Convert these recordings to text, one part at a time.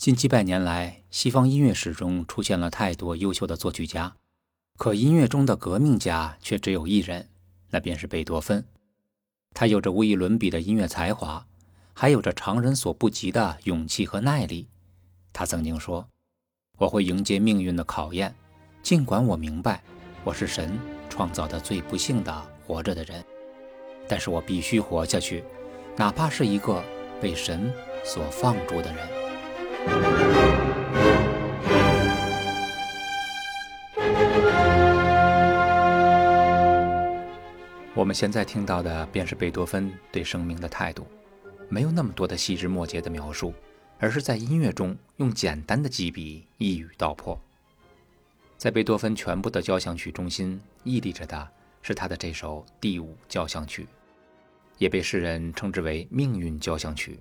近几百年来，西方音乐史中出现了太多优秀的作曲家，可音乐中的革命家却只有一人，那便是贝多芬。他有着无与伦比的音乐才华，还有着常人所不及的勇气和耐力。他曾经说：“我会迎接命运的考验，尽管我明白我是神创造的最不幸的活着的人，但是我必须活下去，哪怕是一个被神所放逐的人。”我们现在听到的便是贝多芬对生命的态度，没有那么多的细枝末节的描述，而是在音乐中用简单的几笔一语道破。在贝多芬全部的交响曲中心屹立着的是他的这首第五交响曲，也被世人称之为命运交响曲。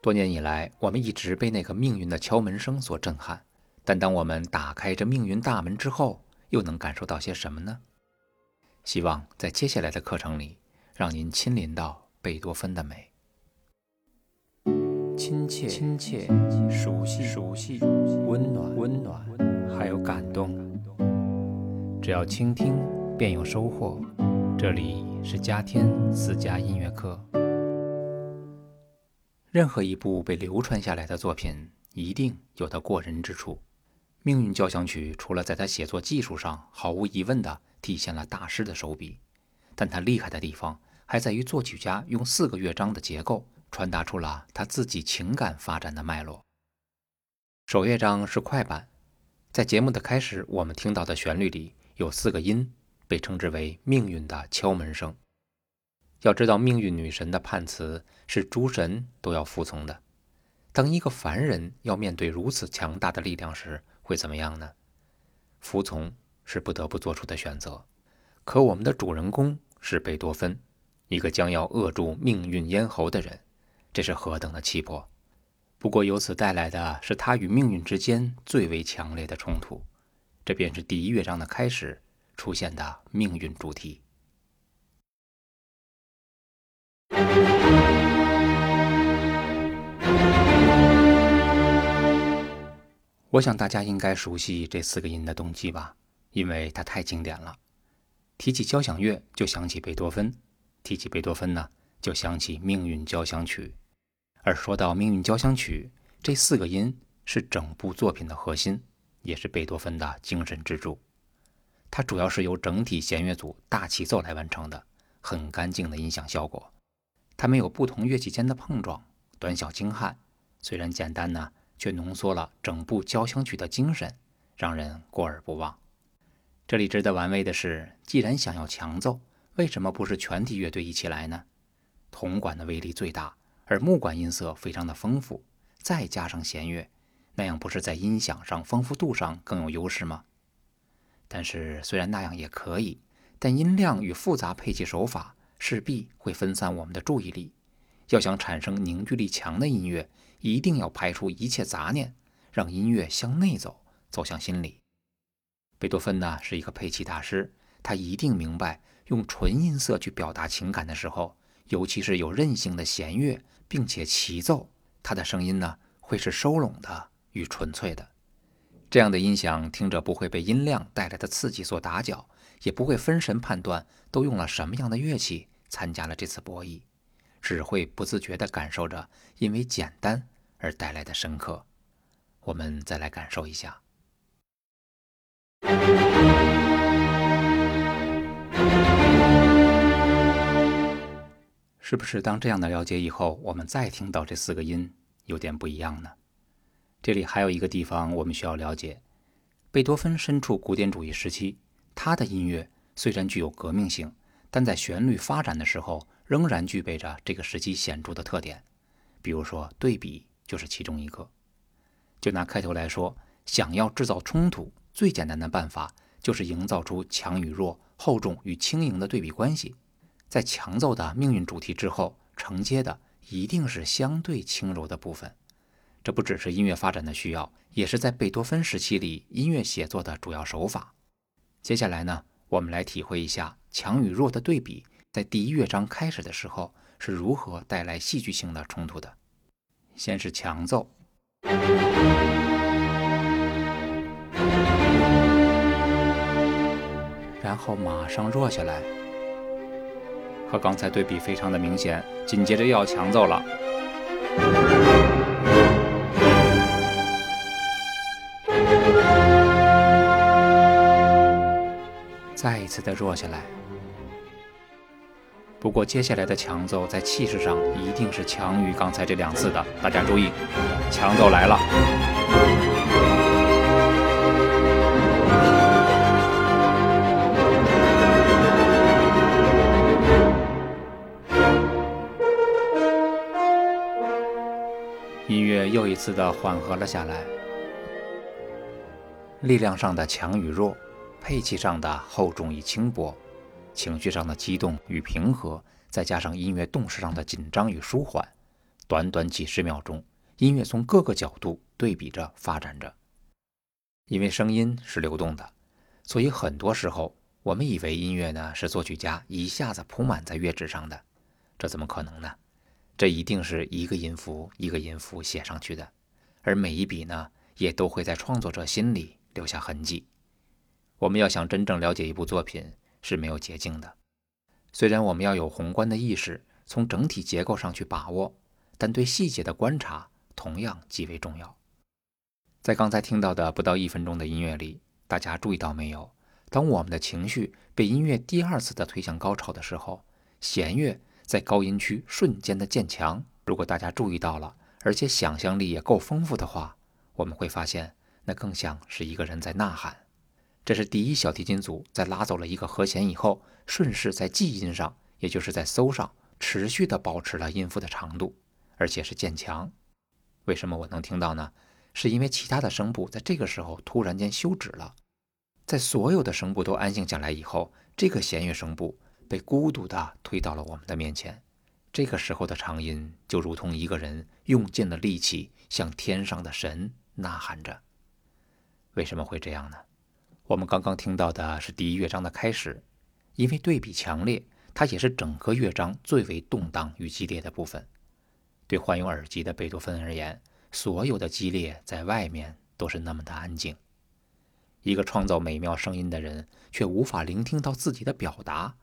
多年以来，我们一直被那个命运的敲门声所震撼。但当我们打开这命运大门之后，又能感受到些什么呢？希望在接下来的课程里，让您亲临到贝多芬的美，亲切、亲切、熟悉、熟悉、温暖、温暖，还有感动。只要倾听，便有收获。这里是嘉天私家音乐课。任何一部被流传下来的作品，一定有它过人之处。《命运交响曲》除了在他写作技术上毫无疑问地体现了大师的手笔，但它厉害的地方还在于作曲家用四个乐章的结构传达出了他自己情感发展的脉络。首乐章是快板，在节目的开始，我们听到的旋律里有四个音，被称之为命运的敲门声。要知道，命运女神的判词是诸神都要服从的。当一个凡人要面对如此强大的力量时，会怎么样呢？服从是不得不做出的选择。可我们的主人公是贝多芬，一个将要扼住命运咽喉的人，这是何等的气魄！不过，由此带来的是他与命运之间最为强烈的冲突。这便是第一乐章的开始出现的命运主题。我想大家应该熟悉这四个音的动机吧，因为它太经典了。提起交响乐，就想起贝多芬；提起贝多芬呢，就想起《命运交响曲》。而说到《命运交响曲》，这四个音是整部作品的核心，也是贝多芬的精神支柱。它主要是由整体弦乐组大齐奏来完成的，很干净的音响效果。它没有不同乐器间的碰撞，短小精悍。虽然简单呢，却浓缩了整部交响曲的精神，让人过耳不忘。这里值得玩味的是，既然想要强奏，为什么不是全体乐队一起来呢？铜管的威力最大，而木管音色非常的丰富，再加上弦乐，那样不是在音响上丰富度上更有优势吗？但是虽然那样也可以，但音量与复杂配器手法。势必会分散我们的注意力。要想产生凝聚力强的音乐，一定要排除一切杂念，让音乐向内走，走向心里。贝多芬呢是一个配器大师，他一定明白用纯音色去表达情感的时候，尤其是有韧性的弦乐，并且齐奏，他的声音呢会是收拢的与纯粹的。这样的音响听着不会被音量带来的刺激所打搅。也不会分神判断都用了什么样的乐器参加了这次博弈，只会不自觉地感受着因为简单而带来的深刻。我们再来感受一下，是不是当这样的了解以后，我们再听到这四个音有点不一样呢？这里还有一个地方我们需要了解：贝多芬身处古典主义时期。他的音乐虽然具有革命性，但在旋律发展的时候，仍然具备着这个时期显著的特点。比如说，对比就是其中一个。就拿开头来说，想要制造冲突，最简单的办法就是营造出强与弱、厚重与轻盈的对比关系。在强奏的命运主题之后，承接的一定是相对轻柔的部分。这不只是音乐发展的需要，也是在贝多芬时期里音乐写作的主要手法。接下来呢，我们来体会一下强与弱的对比，在第一乐章开始的时候是如何带来戏剧性的冲突的。先是强奏。然后马上弱下来，和刚才对比非常的明显。紧接着又要强奏了，再一次的弱下来。不过接下来的强奏在气势上一定是强于刚才这两次的，大家注意，强奏来了。音乐又一次的缓和了下来，力量上的强与弱，配器上的厚重与轻薄，情绪上的激动与平和，再加上音乐动势上的紧张与舒缓，短短几十秒钟，音乐从各个角度对比着发展着。因为声音是流动的，所以很多时候我们以为音乐呢是作曲家一下子铺满在乐纸上的，这怎么可能呢？这一定是一个音符一个音符写上去的，而每一笔呢，也都会在创作者心里留下痕迹。我们要想真正了解一部作品是没有捷径的，虽然我们要有宏观的意识，从整体结构上去把握，但对细节的观察同样极为重要。在刚才听到的不到一分钟的音乐里，大家注意到没有？当我们的情绪被音乐第二次的推向高潮的时候，弦乐。在高音区瞬间的渐强，如果大家注意到了，而且想象力也够丰富的话，我们会发现那更像是一个人在呐喊。这是第一小提琴组在拉走了一个和弦以后，顺势在 G 音上，也就是在搜上，持续的保持了音符的长度，而且是渐强。为什么我能听到呢？是因为其他的声部在这个时候突然间休止了，在所有的声部都安静下来以后，这个弦乐声部。被孤独地推到了我们的面前，这个时候的长音就如同一个人用尽了力气向天上的神呐喊着。为什么会这样呢？我们刚刚听到的是第一乐章的开始，因为对比强烈，它也是整个乐章最为动荡与激烈的部分。对患有耳机的贝多芬而言，所有的激烈在外面都是那么的安静。一个创造美妙声音的人，却无法聆听到自己的表达。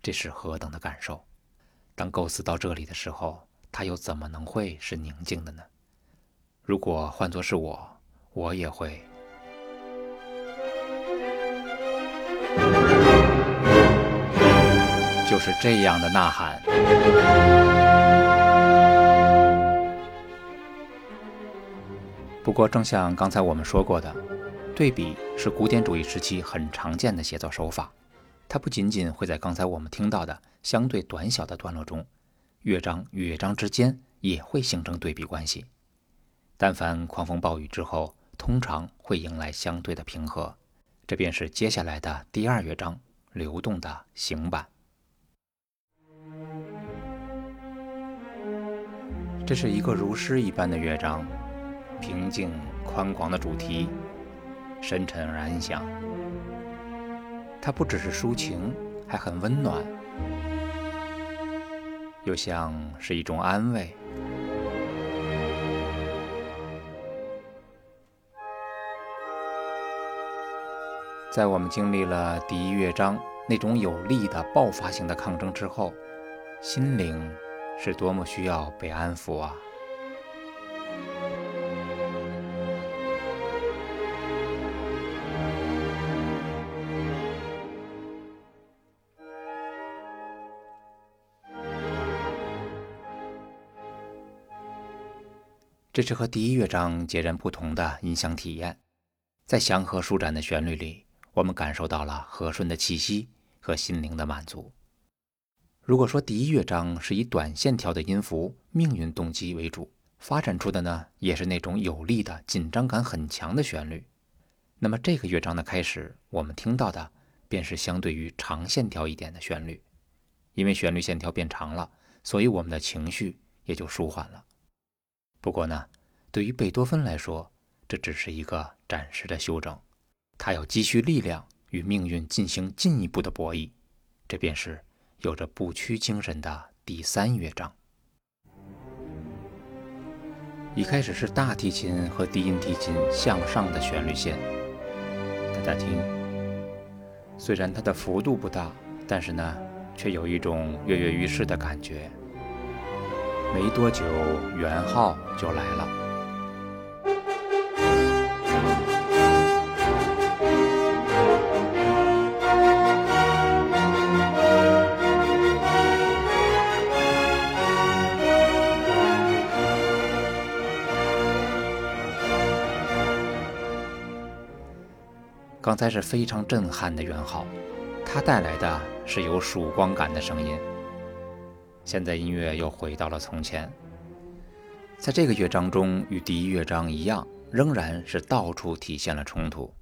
这是何等的感受！当构思到这里的时候，他又怎么能会是宁静的呢？如果换作是我，我也会，就是这样的呐喊。不过，正像刚才我们说过的，对比是古典主义时期很常见的写作手法。它不仅仅会在刚才我们听到的相对短小的段落中，乐章与乐章之间也会形成对比关系。但凡狂风暴雨之后，通常会迎来相对的平和，这便是接下来的第二乐章流动的行板。这是一个如诗一般的乐章，平静宽广的主题，深沉而安详。它不只是抒情，还很温暖，又像是一种安慰。在我们经历了第一乐章那种有力的爆发性的抗争之后，心灵是多么需要被安抚啊！这是和第一乐章截然不同的音响体验，在祥和舒展的旋律里，我们感受到了和顺的气息和心灵的满足。如果说第一乐章是以短线条的音符命运动机为主，发展出的呢，也是那种有力的紧张感很强的旋律，那么这个乐章的开始，我们听到的便是相对于长线条一点的旋律，因为旋律线条变长了，所以我们的情绪也就舒缓了。不过呢，对于贝多芬来说，这只是一个暂时的休整，他要积蓄力量，与命运进行进一步的博弈。这便是有着不屈精神的第三乐章。一开始是大提琴和低音提琴向上的旋律线，大家听，虽然它的幅度不大，但是呢，却有一种跃跃欲试的感觉。没多久，圆号就来了。刚才是非常震撼的圆号，它带来的是有曙光感的声音。现在音乐又回到了从前，在这个乐章中，与第一乐章一样，仍然是到处体现了冲突，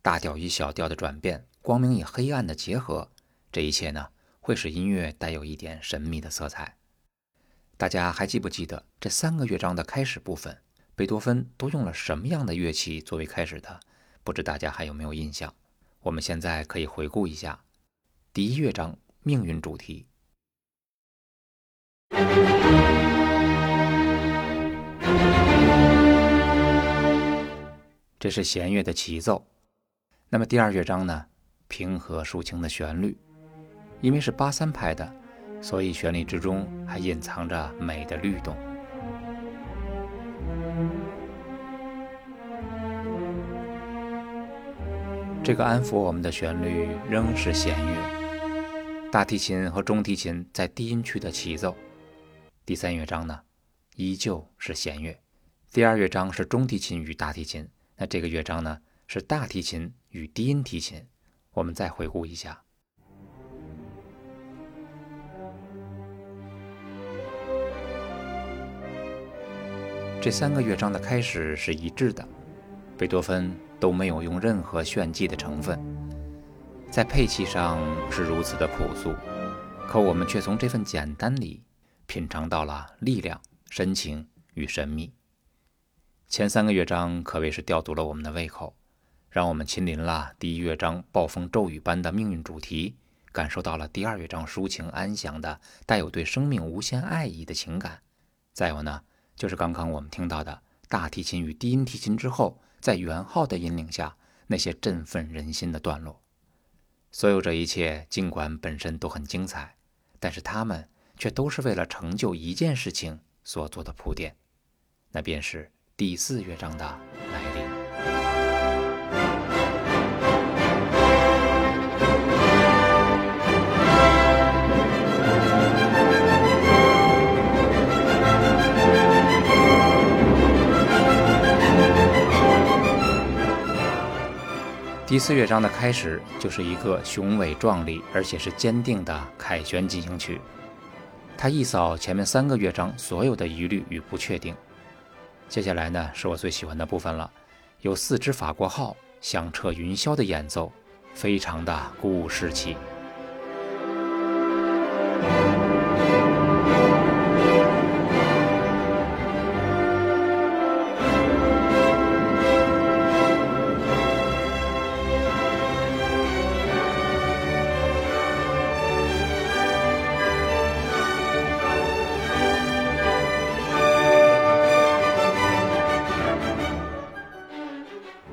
大调与小调的转变，光明与黑暗的结合，这一切呢，会使音乐带有一点神秘的色彩。大家还记不记得这三个乐章的开始部分，贝多芬都用了什么样的乐器作为开始的？不知大家还有没有印象？我们现在可以回顾一下第一乐章命运主题，这是弦乐的齐奏。那么第二乐章呢？平和抒情的旋律，因为是八三拍的，所以旋律之中还隐藏着美的律动。这个安抚我们的旋律仍是弦乐，大提琴和中提琴在低音区的齐奏。第三乐章呢，依旧是弦乐。第二乐章是中提琴与大提琴，那这个乐章呢是大提琴与低音提琴。我们再回顾一下，这三个乐章的开始是一致的，贝多芬。都没有用任何炫技的成分，在配器上是如此的朴素，可我们却从这份简单里品尝到了力量、深情与神秘。前三个乐章可谓是吊足了我们的胃口，让我们亲临了第一乐章暴风骤雨般的命运主题，感受到了第二乐章抒情安详的、带有对生命无限爱意的情感。再有呢，就是刚刚我们听到的大提琴与低音提琴之后。在元昊的引领下，那些振奋人心的段落，所有这一切，尽管本身都很精彩，但是他们却都是为了成就一件事情所做的铺垫，那便是第四乐章的第四乐章的开始就是一个雄伟壮丽，而且是坚定的凯旋进行曲。它一扫前面三个乐章所有的疑虑与不确定。接下来呢，是我最喜欢的部分了，有四支法国号响彻云霄的演奏，非常的鼓舞士气。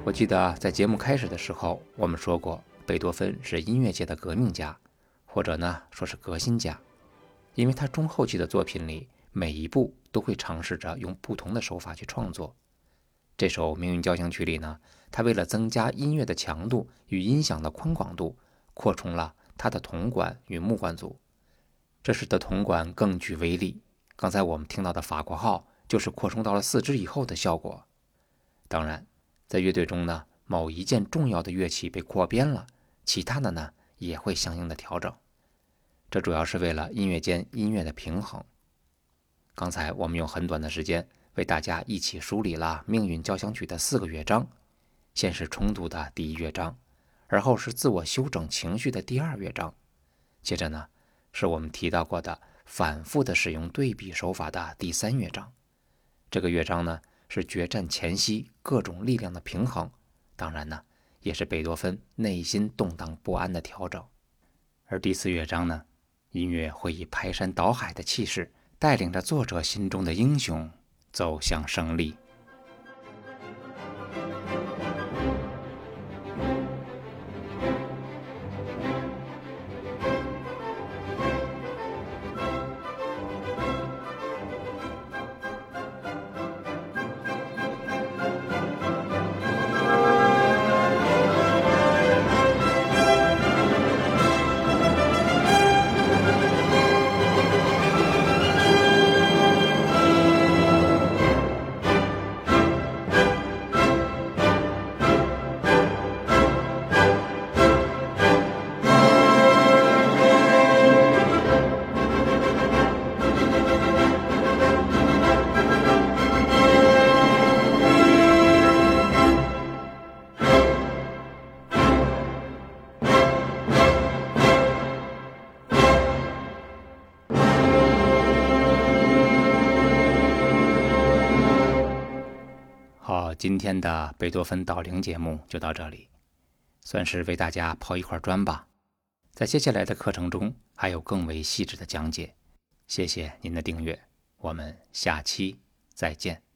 我记得在节目开始的时候，我们说过，贝多芬是音乐界的革命家，或者呢说是革新家，因为他中后期的作品里，每一部都会尝试着用不同的手法去创作。这首《命运交响曲》里呢，他为了增加音乐的强度与音响的宽广度，扩充了他的铜管与木管组，这使得铜管更具威力。刚才我们听到的法国号就是扩充到了四支以后的效果。当然。在乐队中呢，某一件重要的乐器被扩编了，其他的呢也会相应的调整。这主要是为了音乐间音乐的平衡。刚才我们用很短的时间为大家一起梳理了《命运交响曲》的四个乐章，先是冲突的第一乐章，而后是自我修整情绪的第二乐章，接着呢是我们提到过的反复的使用对比手法的第三乐章。这个乐章呢。是决战前夕各种力量的平衡，当然呢，也是贝多芬内心动荡不安的调整。而第四乐章呢，音乐会以排山倒海的气势，带领着作者心中的英雄，走向胜利。今天的贝多芬导聆节目就到这里，算是为大家抛一块砖吧。在接下来的课程中，还有更为细致的讲解。谢谢您的订阅，我们下期再见。